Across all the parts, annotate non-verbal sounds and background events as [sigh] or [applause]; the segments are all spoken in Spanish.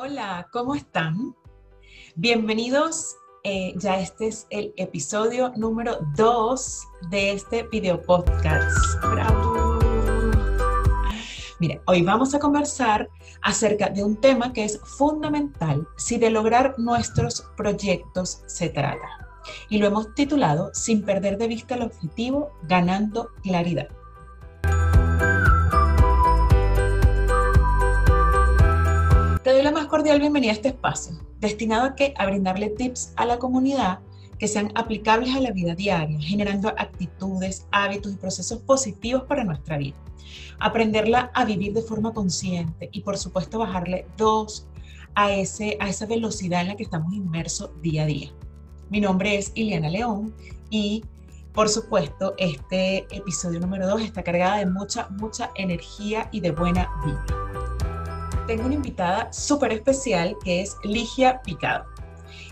Hola, ¿cómo están? Bienvenidos. eh, ya este es el episodio número 2 de este video podcast. Mira, hoy vamos a conversar acerca de un tema que es fundamental si de lograr nuestros proyectos se trata. Y lo hemos titulado Sin perder de vista el objetivo, ganando claridad. Cordial bienvenida a este espacio, destinado a, que, a brindarle tips a la comunidad que sean aplicables a la vida diaria, generando actitudes, hábitos y procesos positivos para nuestra vida. Aprenderla a vivir de forma consciente y por supuesto bajarle dos a, ese, a esa velocidad en la que estamos inmersos día a día. Mi nombre es Iliana León y por supuesto este episodio número 2 está cargada de mucha, mucha energía y de buena vida tengo una invitada súper especial que es Ligia Picado.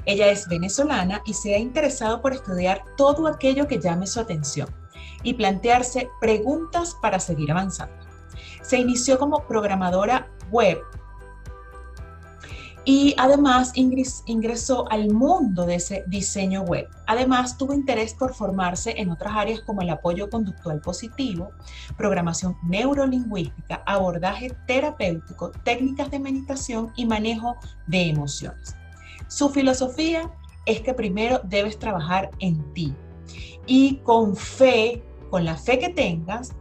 Ella es venezolana y se ha interesado por estudiar todo aquello que llame su atención y plantearse preguntas para seguir avanzando. Se inició como programadora web y además ingresó al mundo de ese diseño web. Además, tuvo interés por formarse en otras áreas como el apoyo conductual positivo, programación neurolingüística, abordaje terapéutico, técnicas de meditación y manejo de emociones. Su filosofía es que primero debes trabajar en ti y con fe, con la fe que tengas,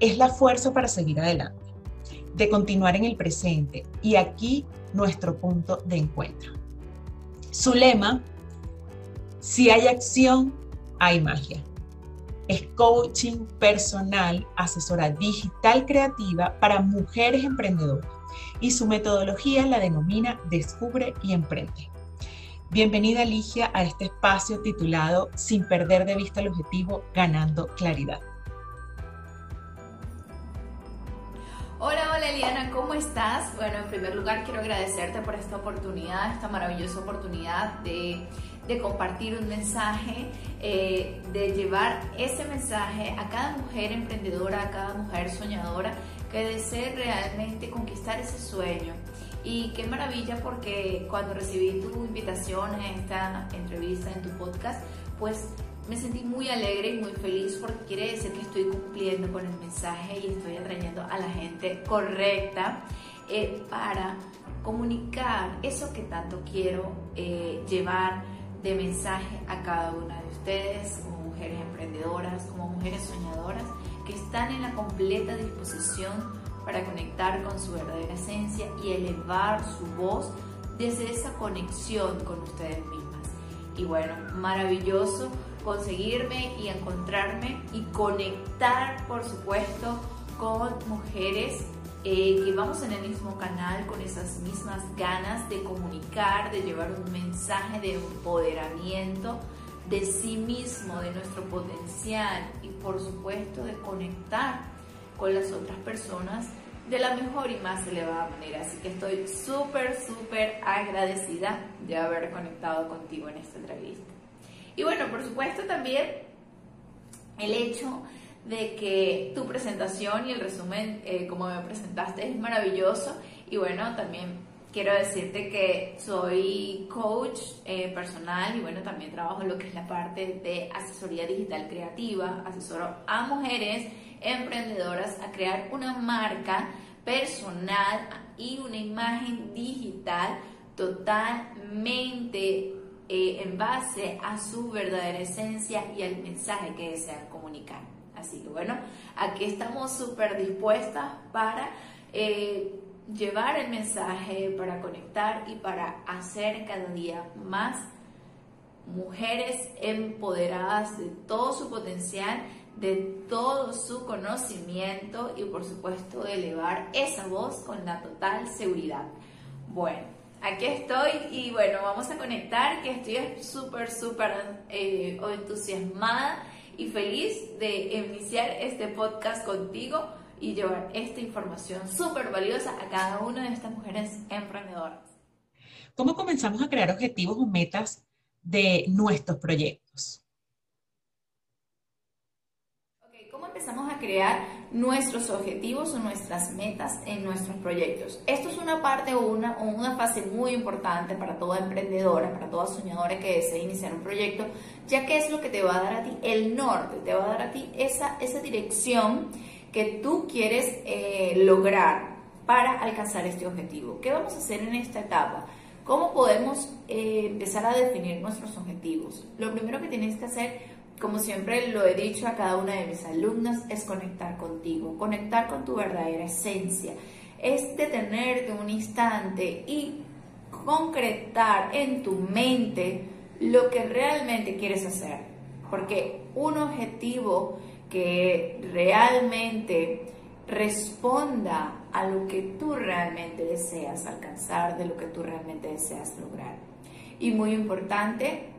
es la fuerza para seguir adelante, de continuar en el presente. Y aquí nuestro punto de encuentro. Su lema, si hay acción, hay magia. Es coaching personal, asesora digital creativa para mujeres emprendedoras y su metodología la denomina Descubre y Emprende. Bienvenida Ligia a este espacio titulado Sin perder de vista el objetivo, ganando claridad. Hola, hola Eliana, ¿cómo estás? Bueno, en primer lugar quiero agradecerte por esta oportunidad, esta maravillosa oportunidad de, compartir un mensaje, eh, de llevar ese mensaje a cada mujer emprendedora, a cada mujer soñadora que desee realmente conquistar ese sueño. Y qué maravilla porque cuando recibí tu invitación a esta entrevista en tu podcast, pues me sentí muy alegre y muy feliz porque quiere decir que estoy cumpliendo con el mensaje y estoy atrayendo a la gente correcta eh, para comunicar eso que tanto quiero eh, llevar de mensaje a cada una de ustedes como mujeres emprendedoras, como mujeres soñadoras que están en la completa disposición para conectar con su verdadera esencia y elevar su voz desde esa conexión con ustedes mismas. Y bueno, maravilloso conseguirme y encontrarme y conectar, por supuesto, con mujeres eh, que vamos en el mismo canal con esas mismas ganas de comunicar, de llevar un mensaje de empoderamiento de sí mismo, de nuestro potencial y por supuesto de conectar con las otras personas de la mejor y más elevada manera. Así que estoy súper, súper agradecida de haber conectado contigo en esta entrevista. Y bueno, por supuesto también el hecho de que tu presentación y el resumen eh, como me presentaste es maravilloso. Y bueno, también quiero decirte que soy coach eh, personal y bueno, también trabajo en lo que es la parte de asesoría digital creativa, asesoro a mujeres emprendedoras a crear una marca personal y una imagen digital totalmente eh, en base a su verdadera esencia y al mensaje que desean comunicar. Así que bueno, aquí estamos súper dispuestas para eh, llevar el mensaje, para conectar y para hacer cada día más mujeres empoderadas de todo su potencial, de todo su conocimiento y por supuesto elevar esa voz con la total seguridad. Bueno, aquí estoy y bueno, vamos a conectar que estoy súper, súper eh, entusiasmada y feliz de iniciar este podcast contigo y llevar esta información súper valiosa a cada una de estas mujeres emprendedoras. ¿Cómo comenzamos a crear objetivos o metas de nuestros proyectos? empezamos a crear nuestros objetivos o nuestras metas en nuestros proyectos. Esto es una parte o una, una fase muy importante para toda emprendedora, para toda soñadora que desee iniciar un proyecto, ya que es lo que te va a dar a ti el norte, te va a dar a ti esa, esa dirección que tú quieres eh, lograr para alcanzar este objetivo. ¿Qué vamos a hacer en esta etapa? ¿Cómo podemos eh, empezar a definir nuestros objetivos? Lo primero que tienes que hacer, como siempre lo he dicho a cada una de mis alumnas, es conectar contigo, conectar con tu verdadera esencia. Es detenerte un instante y concretar en tu mente lo que realmente quieres hacer. Porque un objetivo que realmente responda a lo que tú realmente deseas alcanzar, de lo que tú realmente deseas lograr. Y muy importante,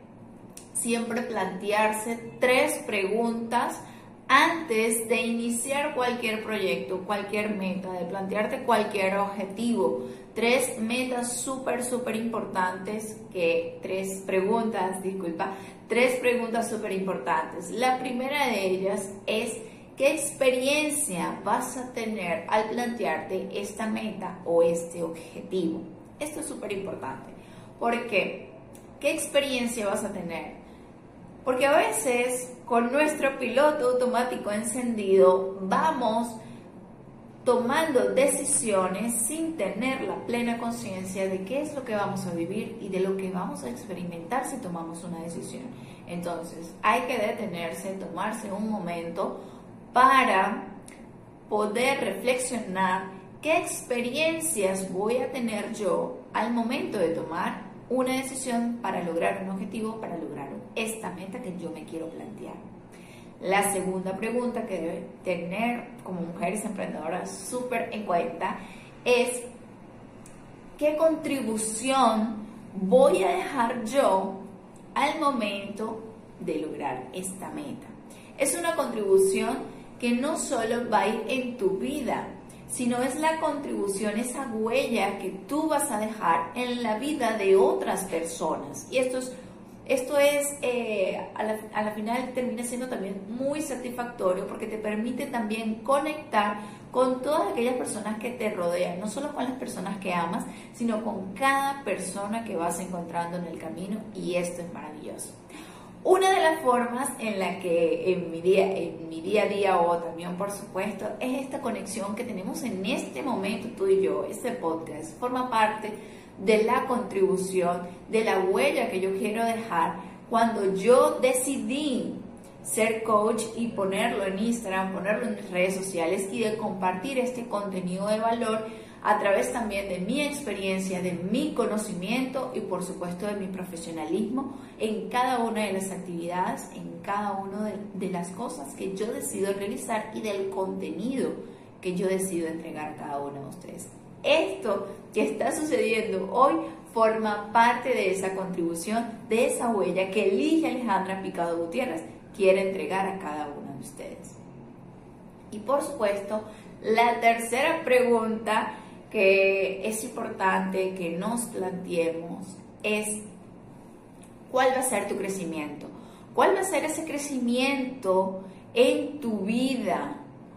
siempre plantearse tres preguntas antes de iniciar cualquier proyecto, cualquier meta, de plantearte cualquier objetivo. Tres metas súper, súper importantes, que tres preguntas, disculpa, tres preguntas súper importantes. La primera de ellas es ¿Qué experiencia vas a tener al plantearte esta meta o este objetivo? Esto es súper importante. ¿Por qué? ¿Qué experiencia vas a tener? Porque a veces con nuestro piloto automático encendido vamos tomando decisiones sin tener la plena conciencia de qué es lo que vamos a vivir y de lo que vamos a experimentar si tomamos una decisión. Entonces, hay que detenerse, tomarse un momento para poder reflexionar qué experiencias voy a tener yo al momento de tomar una decisión para lograr un objetivo, para lograr esta meta que yo me quiero plantear. La segunda pregunta que debe tener como mujeres emprendedoras súper en cuenta es qué contribución voy a dejar yo al momento de lograr esta meta. Es una contribución que no solo va a ir en tu vida, sino es la contribución, esa huella que tú vas a dejar en la vida de otras personas. Y esto es, esto es eh, a, la, a la final termina siendo también muy satisfactorio porque te permite también conectar con todas aquellas personas que te rodean, no solo con las personas que amas, sino con cada persona que vas encontrando en el camino y esto es maravilloso. Una de las formas en la que en mi, día, en mi día a día o también por supuesto es esta conexión que tenemos en este momento tú y yo, este podcast, forma parte de la contribución, de la huella que yo quiero dejar cuando yo decidí ser coach y ponerlo en Instagram, ponerlo en mis redes sociales y de compartir este contenido de valor a través también de mi experiencia, de mi conocimiento y por supuesto de mi profesionalismo en cada una de las actividades, en cada una de, las cosas que yo decido realizar y del contenido que yo decido entregar a cada uno de ustedes. Esto que está sucediendo hoy forma parte de esa contribución, de esa huella que elige Alejandra Picado Gutiérrez, quiere entregar a cada uno de ustedes. Y por supuesto, la tercera pregunta que es importante que nos planteemos es cuál va a ser tu crecimiento, cuál va a ser ese crecimiento en tu vida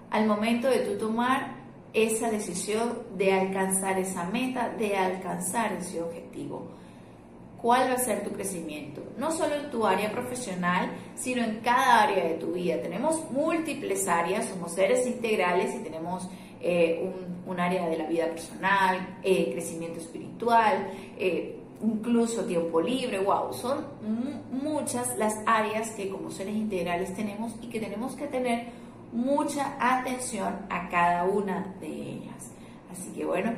al momento de tú tomar esa decisión de alcanzar esa meta, de alcanzar ese objetivo. ¿Cuál va a ser tu crecimiento? No solo en tu área profesional, sino en cada área de tu vida. Tenemos múltiples áreas, somos seres integrales y tenemos eh, un, área de la vida personal, eh, crecimiento espiritual, eh, incluso tiempo libre, wow, son muchas las áreas que como seres integrales tenemos y que tenemos que tener mucha atención a cada una de ellas. Así que bueno,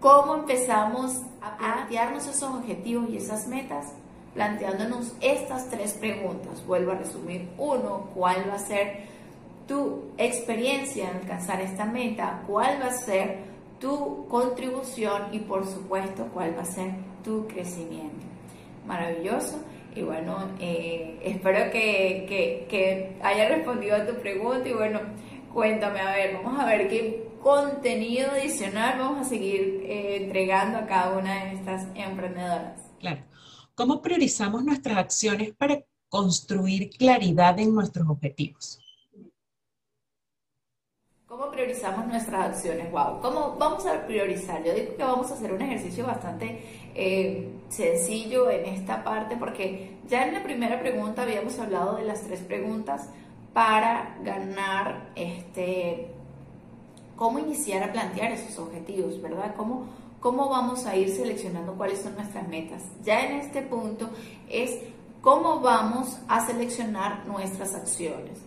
¿cómo empezamos a plantearnos esos objetivos y esas metas? Planteándonos estas tres preguntas. Vuelvo a resumir. Uno, ¿cuál va a ser tu experiencia en alcanzar esta meta, cuál va a ser tu contribución y por supuesto cuál va a ser tu crecimiento. Maravilloso. Y bueno, eh, espero que, haya respondido a tu pregunta y bueno, cuéntame, a ver, vamos a ver qué contenido adicional vamos a seguir eh, entregando a cada una de estas emprendedoras. Claro. ¿Cómo priorizamos nuestras acciones para construir claridad en nuestros objetivos? ¿Cómo priorizamos nuestras acciones? Wow, ¿cómo vamos a priorizar? Yo digo que vamos a hacer un ejercicio bastante eh, sencillo en esta parte porque ya en la primera pregunta habíamos hablado de las tres preguntas para ganar este cómo iniciar a plantear esos objetivos, ¿verdad? ¿Cómo, cómo vamos a ir seleccionando cuáles son nuestras metas. Ya en este punto es cómo vamos a seleccionar nuestras acciones.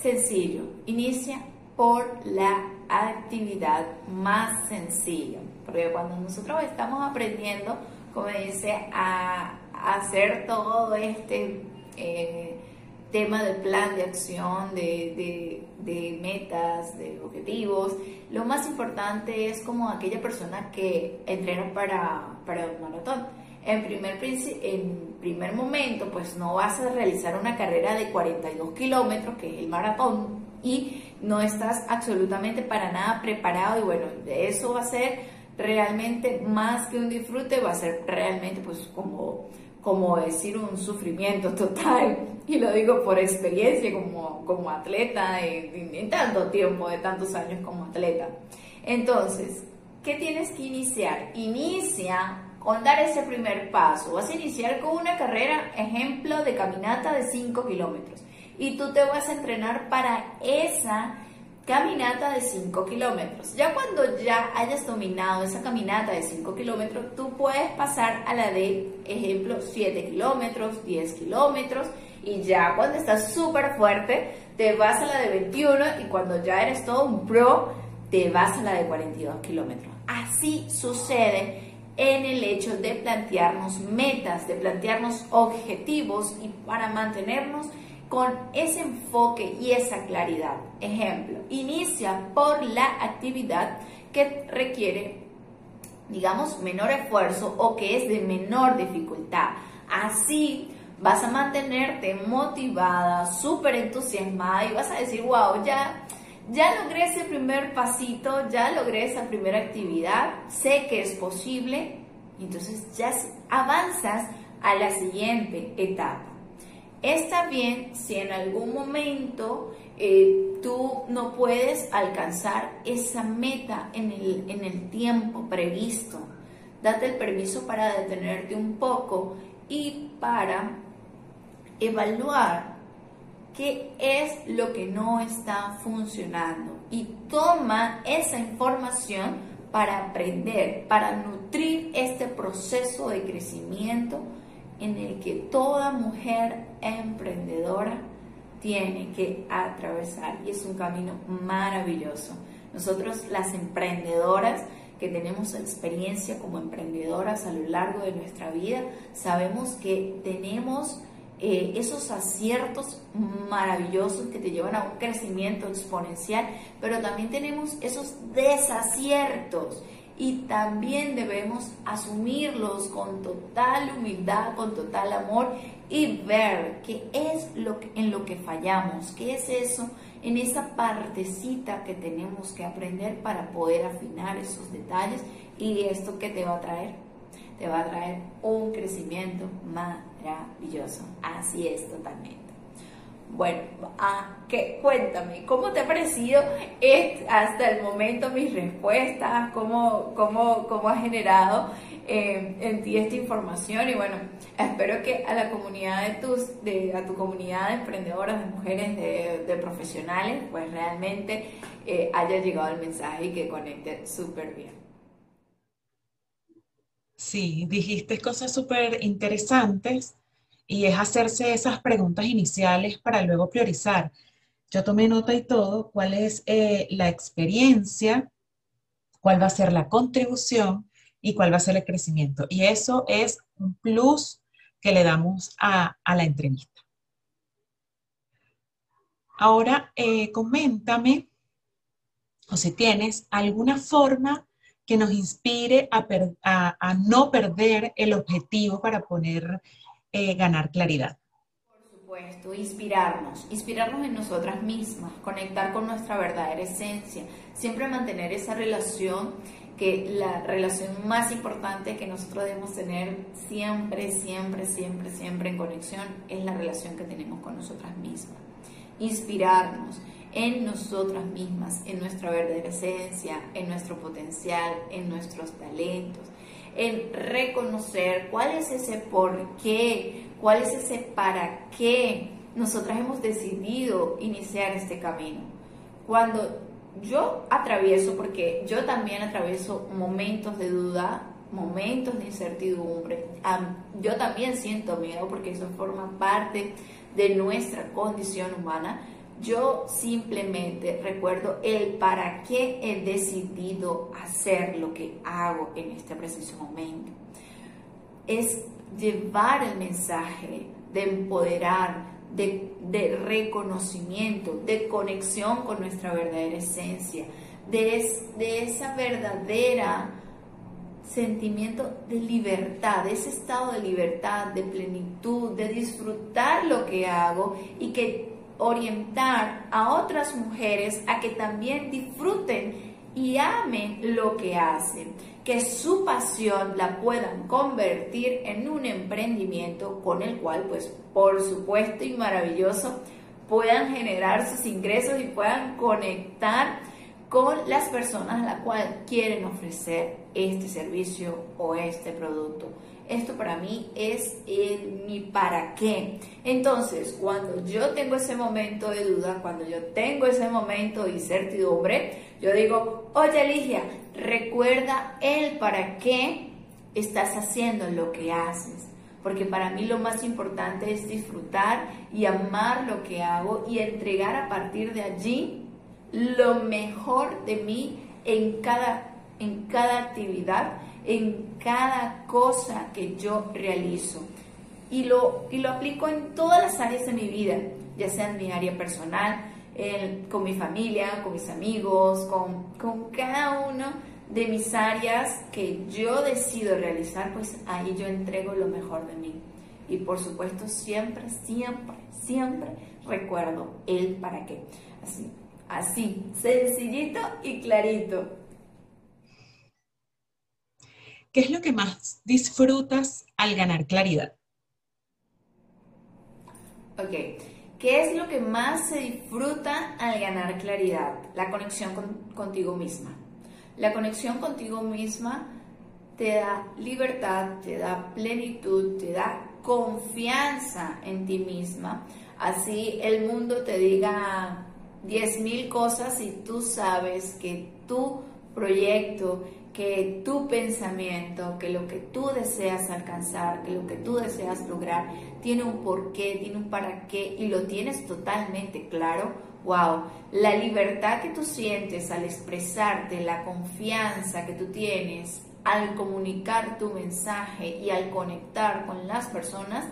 Sencillo, inicia por la actividad más sencilla. Porque cuando nosotros estamos aprendiendo, como dice, a, hacer todo este eh, tema del plan de acción, de, metas, de objetivos, lo más importante es como aquella persona que entrena para, para un maratón. En primer, en primer momento, pues no vas a realizar una carrera de 42 kilómetros, que es el maratón, y no estás absolutamente para nada preparado y bueno, eso va a ser realmente más que un disfrute, va a ser realmente pues como, como decir un sufrimiento total [laughs] y lo digo por experiencia como, como atleta en, tanto tiempo, de tantos años como atleta. Entonces, ¿qué tienes que iniciar? Inicia con dar ese primer paso. Vas a iniciar con una carrera, ejemplo, de caminata de 5 kilómetros y tú te vas a entrenar para esa caminata de 5 kilómetros. Ya cuando ya hayas dominado esa caminata de 5 kilómetros, tú puedes pasar a la de, ejemplo, 7 kilómetros, 10 kilómetros, y ya cuando estás súper fuerte, te vas a la de 21 y cuando ya eres todo un pro, te vas a la de 42 kilómetros. Así sucede en el hecho de plantearnos metas, de plantearnos objetivos y para mantenernos con ese enfoque y esa claridad. Ejemplo, inicia por la actividad que requiere, digamos, menor esfuerzo o que es de menor dificultad. Así vas a mantenerte motivada, súper entusiasmada y vas a decir, wow, ya, ya logré ese primer pasito, ya logré esa primera actividad, sé que es posible, entonces ya avanzas a la siguiente etapa. Está bien si en algún momento eh, tú no puedes alcanzar esa meta en el, en el tiempo previsto. Date el permiso para detenerte un poco y para evaluar qué es lo que no está funcionando y toma esa información para aprender, para nutrir este proceso de crecimiento en el que toda mujer emprendedora tiene que atravesar y es un camino maravilloso. Nosotros las emprendedoras que tenemos experiencia como emprendedoras a lo largo de nuestra vida, sabemos que tenemos eh, esos aciertos maravillosos que te llevan a un crecimiento exponencial, pero también tenemos esos desaciertos y también debemos asumirlos con total humildad, con total amor y ver qué es lo que, en lo que fallamos, qué es eso, en esa partecita que tenemos que aprender para poder afinar esos detalles y esto que te va a traer, te va a traer un crecimiento maravilloso. Así es totalmente. Bueno, ah, ¿qué? cuéntame, ¿cómo te ha parecido hasta el momento mis respuestas? ¿Cómo, cómo, cómo ha generado eh, en ti esta información? Y bueno, espero que a la comunidad de tus, de, a tu comunidad de emprendedoras, de mujeres, de, profesionales, pues realmente eh, haya llegado el mensaje y que conecte súper bien. Sí, dijiste cosas súper interesantes y es hacerse esas preguntas iniciales para luego priorizar. Yo tomé nota y todo, cuál es eh, la experiencia, cuál va a ser la contribución y cuál va a ser el crecimiento. Y eso es un plus que le damos a, la entrevista. Ahora, eh, coméntame, o si tienes alguna forma que nos inspire a, a no perder el objetivo para poner eh, ganar claridad. Por supuesto, inspirarnos, inspirarnos en nosotras mismas, conectar con nuestra verdadera esencia, siempre mantener esa relación que la relación más importante que nosotros debemos tener siempre, siempre, siempre, siempre en conexión es la relación que tenemos con nosotras mismas. Inspirarnos en nosotras mismas, en nuestra verdadera esencia, en nuestro potencial, en nuestros talentos, en reconocer cuál es ese por qué, cuál es ese para qué nosotras hemos decidido iniciar este camino. Cuando yo atravieso, porque yo también atravieso momentos de duda, momentos de incertidumbre, yo también siento miedo porque eso forma parte de nuestra condición humana, yo simplemente recuerdo el para qué he decidido hacer lo que hago en este preciso momento. Es llevar el mensaje de empoderar, de, de reconocimiento, de conexión con nuestra verdadera esencia, de, de esa verdadera sentimiento de libertad, de ese estado de libertad, de plenitud, de disfrutar lo que hago y que orientar a otras mujeres a que también disfruten y amen lo que hacen, que su pasión la puedan convertir en un emprendimiento con el cual, pues, por supuesto y maravilloso, puedan generar sus ingresos y puedan conectar con las personas a las cuales quieren ofrecer este servicio o este producto. Esto para mí es mi para qué. Entonces, cuando yo tengo ese momento de duda, cuando yo tengo ese momento de incertidumbre, yo digo, oye Ligia, recuerda el para qué estás haciendo lo que haces. Porque para mí lo más importante es disfrutar y amar lo que hago y entregar a partir de allí lo mejor de mí en cada, en cada actividad en cada cosa que yo realizo. Y lo, y lo aplico en todas las áreas de mi vida, ya sea en mi área personal, con mi familia, con mis amigos, con, con cada uno de mis áreas que yo decido realizar, pues ahí yo entrego lo mejor de mí. Y por supuesto siempre, siempre, siempre recuerdo el para qué. Así, así, sencillito y clarito. ¿Qué es lo que más disfrutas al ganar claridad? Ok, ¿qué es lo que más se disfruta al ganar claridad? La conexión contigo misma. La conexión contigo misma te da libertad, te da plenitud, te da confianza en ti misma. Así el mundo te diga 10.000 cosas y tú sabes que tu proyecto, que tu pensamiento, que lo que tú deseas alcanzar, que lo que tú deseas lograr, tiene un porqué, tiene un para qué y lo tienes totalmente claro, wow, la libertad que tú sientes al expresarte, la confianza que tú tienes al comunicar tu mensaje y al conectar con las personas,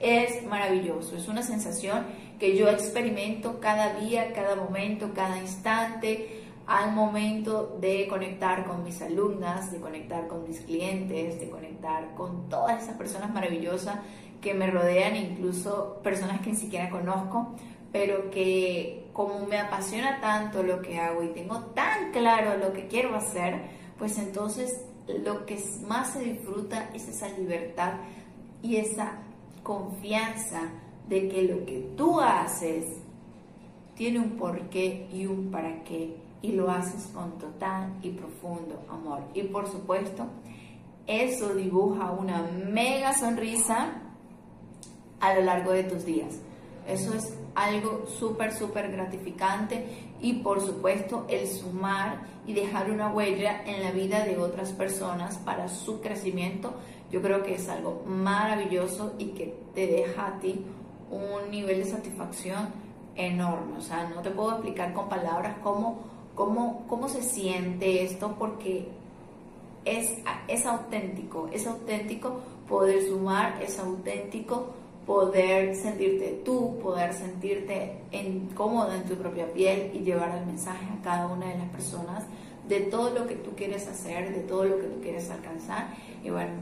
es maravilloso, es una sensación que yo experimento cada día, cada momento, cada instante al momento de conectar con mis alumnas, de conectar con mis clientes, de conectar con todas esas personas maravillosas que me rodean, incluso personas que ni siquiera conozco, pero que como me apasiona tanto lo que hago y tengo tan claro lo que quiero hacer, pues entonces lo que más se disfruta es esa libertad y esa confianza de que lo que tú haces tiene un porqué y un para qué y lo haces con total y profundo amor. Y por supuesto, eso dibuja una mega sonrisa a lo largo de tus días. Eso es algo súper, súper gratificante y por supuesto el sumar y dejar una huella en la vida de otras personas para su crecimiento, yo creo que es algo maravilloso y que te deja a ti un nivel de satisfacción enorme. O sea, no te puedo explicar con palabras cómo cómo, cómo se siente esto, porque es, es auténtico, es auténtico poder sumar, es auténtico poder sentirte tú, poder sentirte en, cómoda en tu propia piel y llevar el mensaje a cada una de las personas de todo lo que tú quieres hacer, de todo lo que tú quieres alcanzar. Y bueno,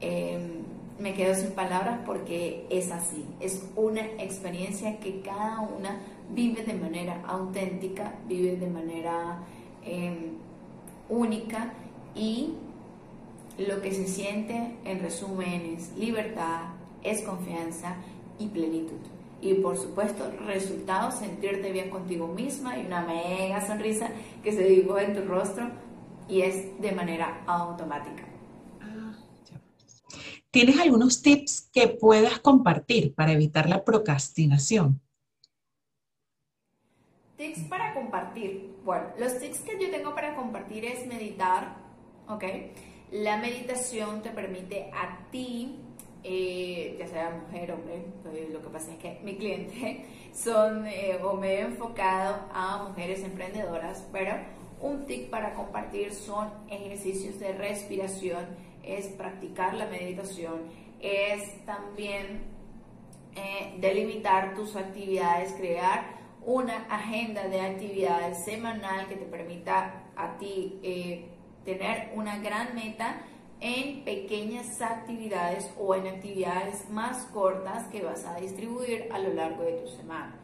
em, me quedo sin palabras porque es así, es una experiencia que cada una vive de manera auténtica, vive de manera em, única y lo que se siente en resumen es libertad, es confianza y plenitud. y por supuesto resultados, sentirte bien contigo misma y una mega sonrisa que se dibuja en tu rostro y es de manera automática. ¿Tienes algunos tips que puedas compartir para evitar la procrastinación? Tips para compartir. Bueno, los tips que yo tengo para compartir es meditar, ¿ok? La meditación te permite a ti eh, ya sea mujer, hombre, pues, lo que pasa es que mi cliente [laughs] son eh, o me he enfocado a mujeres emprendedoras, pero un tip para compartir son ejercicios de respiración, es practicar la meditación, es también eh, delimitar tus actividades, crear una agenda de actividades semanal que te permita a ti tener una gran meta en pequeñas actividades o en actividades más cortas que vas a distribuir a lo largo de tu semana.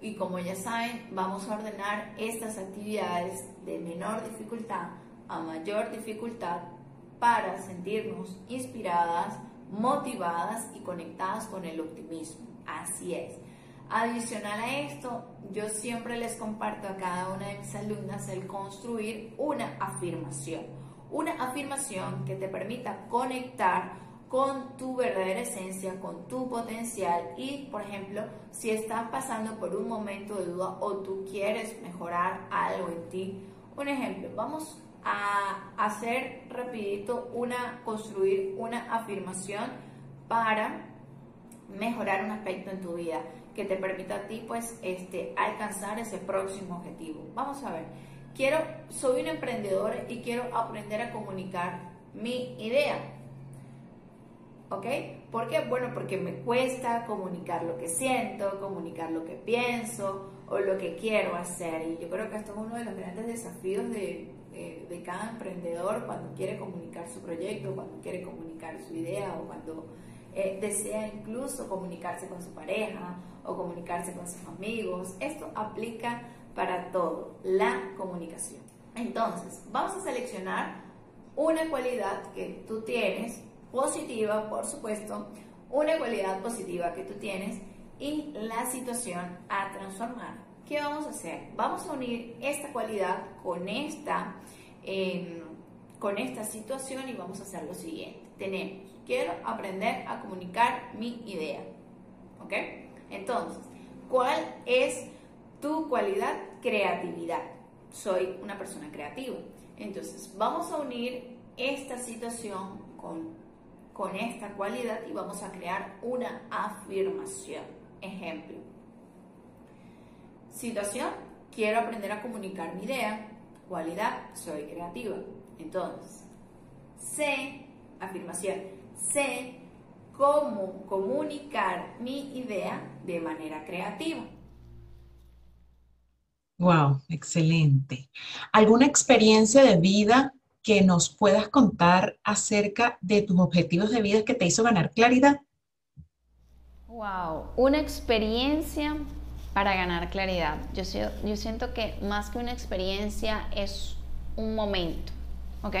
Y como ya saben, vamos a ordenar estas actividades de menor dificultad a mayor dificultad para sentirnos inspiradas, motivadas y conectadas con el optimismo. Así es. Adicional a esto, yo siempre les comparto a cada una de mis alumnas el construir una afirmación. Una afirmación que te permita conectar con tu verdadera esencia, con tu potencial y, por ejemplo, si estás pasando por un momento de duda o tú quieres mejorar algo en ti, un ejemplo, vamos a hacer rapidito una, construir una afirmación para mejorar un aspecto en tu vida que te permita a ti pues este alcanzar ese próximo objetivo. Vamos a ver. Quiero, soy un emprendedor y quiero aprender a comunicar mi idea. ¿Ok? ¿Por qué? Bueno, porque me cuesta comunicar lo que siento, comunicar lo que pienso o lo que quiero hacer. Y yo creo que esto es uno de los grandes desafíos de, de cada emprendedor cuando quiere comunicar su proyecto, cuando quiere comunicar su idea o cuando eh, desea incluso comunicarse con su pareja o comunicarse con sus amigos. Esto aplica para todo, la comunicación. Entonces, vamos a seleccionar una cualidad que tú tienes, positiva, por supuesto, una cualidad positiva que tú tienes y la situación a transformar. ¿Qué vamos a hacer? Vamos a unir esta cualidad con esta, em, con esta situación y vamos a hacer lo siguiente. Tenemos, quiero aprender a comunicar mi idea. ¿Ok? Entonces, ¿cuál es tu cualidad creatividad. Soy una persona creativa. Entonces, vamos a unir esta situación con, con esta cualidad y vamos a crear una afirmación. Ejemplo. Situación, quiero aprender a comunicar mi idea. Cualidad, soy creativa. Entonces, sé, afirmación, sé cómo comunicar mi idea de manera creativa. Wow, excelente. ¿Alguna experiencia de vida que nos puedas contar acerca de tus objetivos de vida que te hizo ganar claridad? Wow, una experiencia para ganar claridad. Yo, yo siento que más que una experiencia es un momento, ¿ok?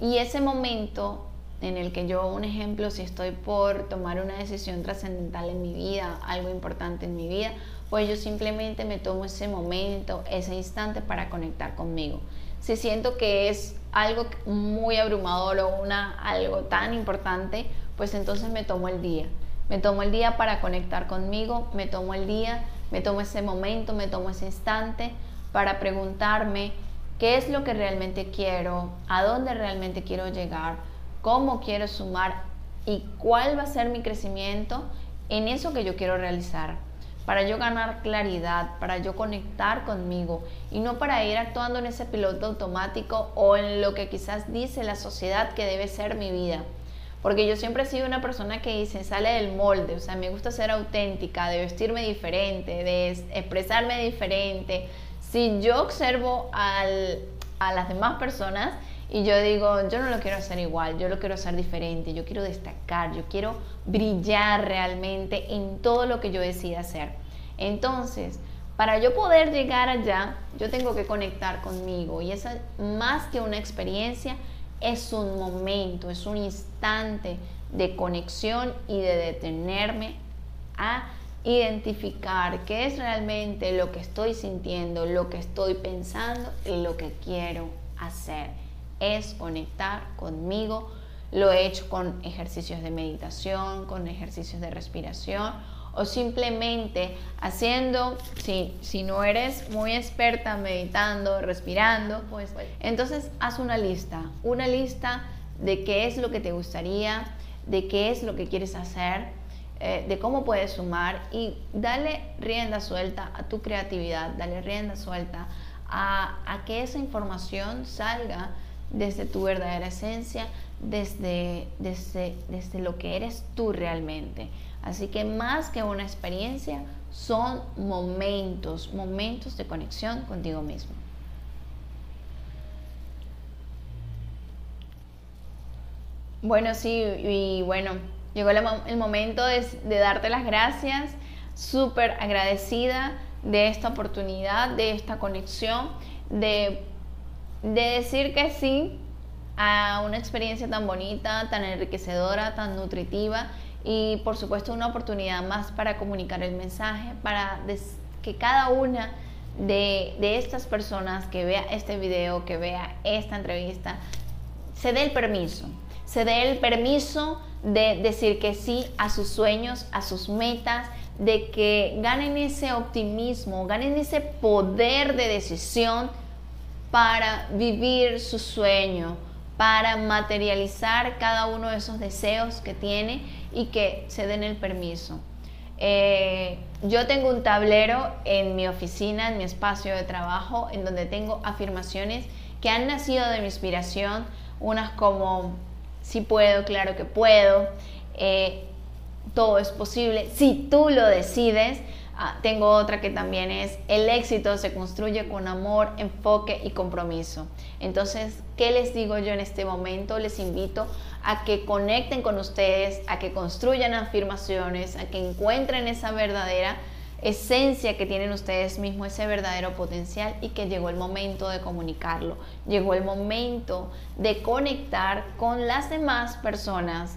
Y ese momento en el que yo, un ejemplo, si estoy por tomar una decisión trascendental en mi vida, algo importante en mi vida, pues yo simplemente me tomo ese momento, ese instante para conectar conmigo. Si siento que es algo muy abrumador o una, algo tan importante, pues entonces me tomo el día. Me tomo el día para conectar conmigo, me tomo el día, me tomo ese momento, me tomo ese instante para preguntarme qué es lo que realmente quiero, a dónde realmente quiero llegar, cómo quiero sumar y cuál va a ser mi crecimiento en eso que yo quiero realizar para yo ganar claridad, para yo conectar conmigo y no para ir actuando en ese piloto automático o en lo que quizás dice la sociedad que debe ser mi vida. Porque yo siempre he sido una persona que dice, sale del molde, o sea, me gusta ser auténtica, de vestirme diferente, de expresarme diferente. Si yo observo al, a las demás personas, y yo digo, yo no lo quiero hacer igual, yo lo quiero hacer diferente, yo quiero destacar, yo quiero brillar realmente en todo lo que yo decida hacer. Entonces, para yo poder llegar allá, yo tengo que conectar conmigo y esa más que una experiencia, es un momento, es un instante de conexión y de detenerme a identificar qué es realmente lo que estoy sintiendo, lo que estoy pensando y lo que quiero hacer. Es conectar conmigo. Lo he hecho con ejercicios de meditación, con ejercicios de respiración o simplemente haciendo, si, si no eres muy experta meditando, respirando, pues entonces haz una lista, una lista de qué es lo que te gustaría, de qué es lo que quieres hacer, eh, de cómo puedes sumar y dale rienda suelta a tu creatividad, dale rienda suelta a, a que esa información salga desde tu verdadera esencia, desde, desde, desde lo que eres tú realmente. Así que más que una experiencia, son momentos, momentos de conexión contigo mismo. Bueno, sí, y bueno, llegó el, momento de, darte las gracias, súper agradecida de esta oportunidad, de esta conexión, de, de decir que sí a una experiencia tan bonita, tan enriquecedora, tan nutritiva y por supuesto una oportunidad más para comunicar el mensaje, para que cada una de, de, estas personas que vea este video, que vea esta entrevista, se dé el permiso, se dé el permiso de decir que sí a sus sueños, a sus metas, de que ganen ese optimismo, ganen ese poder de decisión para vivir su sueño, para materializar cada uno de esos deseos que tiene y que se den el permiso. Eh, yo tengo un tablero en mi oficina, en mi espacio de trabajo, en donde tengo afirmaciones que han nacido de mi inspiración, unas como, si puedo, claro que puedo, eh, todo es posible, si tú lo decides, Ah, tengo otra que también es, el éxito se construye con amor, enfoque y compromiso. Entonces, ¿qué les digo yo en este momento? Les invito a que conecten con ustedes, a que construyan afirmaciones, a que encuentren esa verdadera esencia que tienen ustedes mismos, ese verdadero potencial y que llegó el momento de comunicarlo, llegó el momento de conectar con las demás personas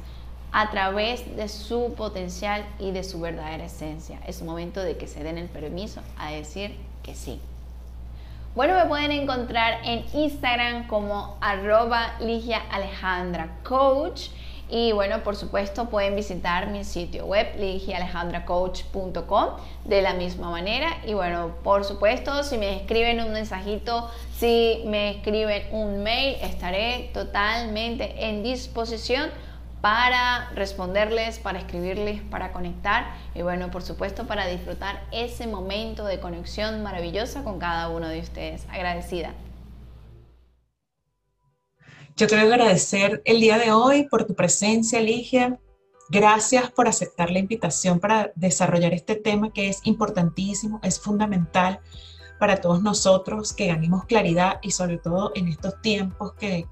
a través de su potencial y de su verdadera esencia. Es momento de que se den el permiso a decir que sí. Bueno, me pueden encontrar en Instagram como arroba Ligia Alejandra Coach. Y bueno, por supuesto pueden visitar mi sitio web ligialejandracoach.com de la misma manera. Y bueno, por supuesto, si me escriben un mensajito, si me escriben un mail, estaré totalmente en disposición para responderles, para escribirles, para conectar y bueno, por supuesto para disfrutar ese momento de conexión maravillosa con cada uno de ustedes. Agradecida. Yo quiero agradecer el día de hoy por tu presencia, Ligia. Gracias por aceptar la invitación para desarrollar este tema que es importantísimo, es fundamental para todos nosotros que ganemos claridad y sobre todo en estos tiempos que,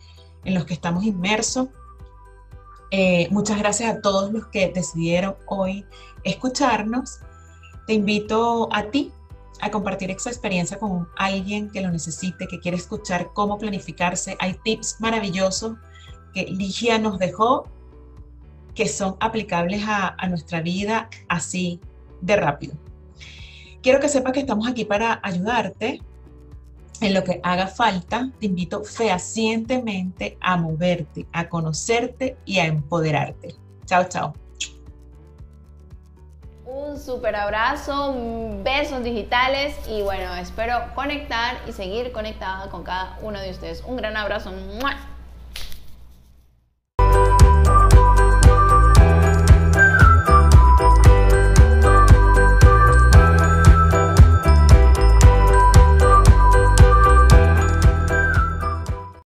en los que estamos inmersos eh, muchas gracias a todos los que decidieron hoy escucharnos. Te invito a ti a compartir esa experiencia con alguien que lo necesite, que quiere escuchar cómo planificarse. Hay tips maravillosos que Ligia nos dejó que son aplicables a, a nuestra vida así de rápido. Quiero que sepas que estamos aquí para ayudarte, en lo que haga falta, te invito fehacientemente a moverte, a conocerte y a empoderarte. Chao, chao. Un super abrazo, besos digitales y bueno, espero conectar y seguir conectada con cada uno de ustedes. Un gran abrazo.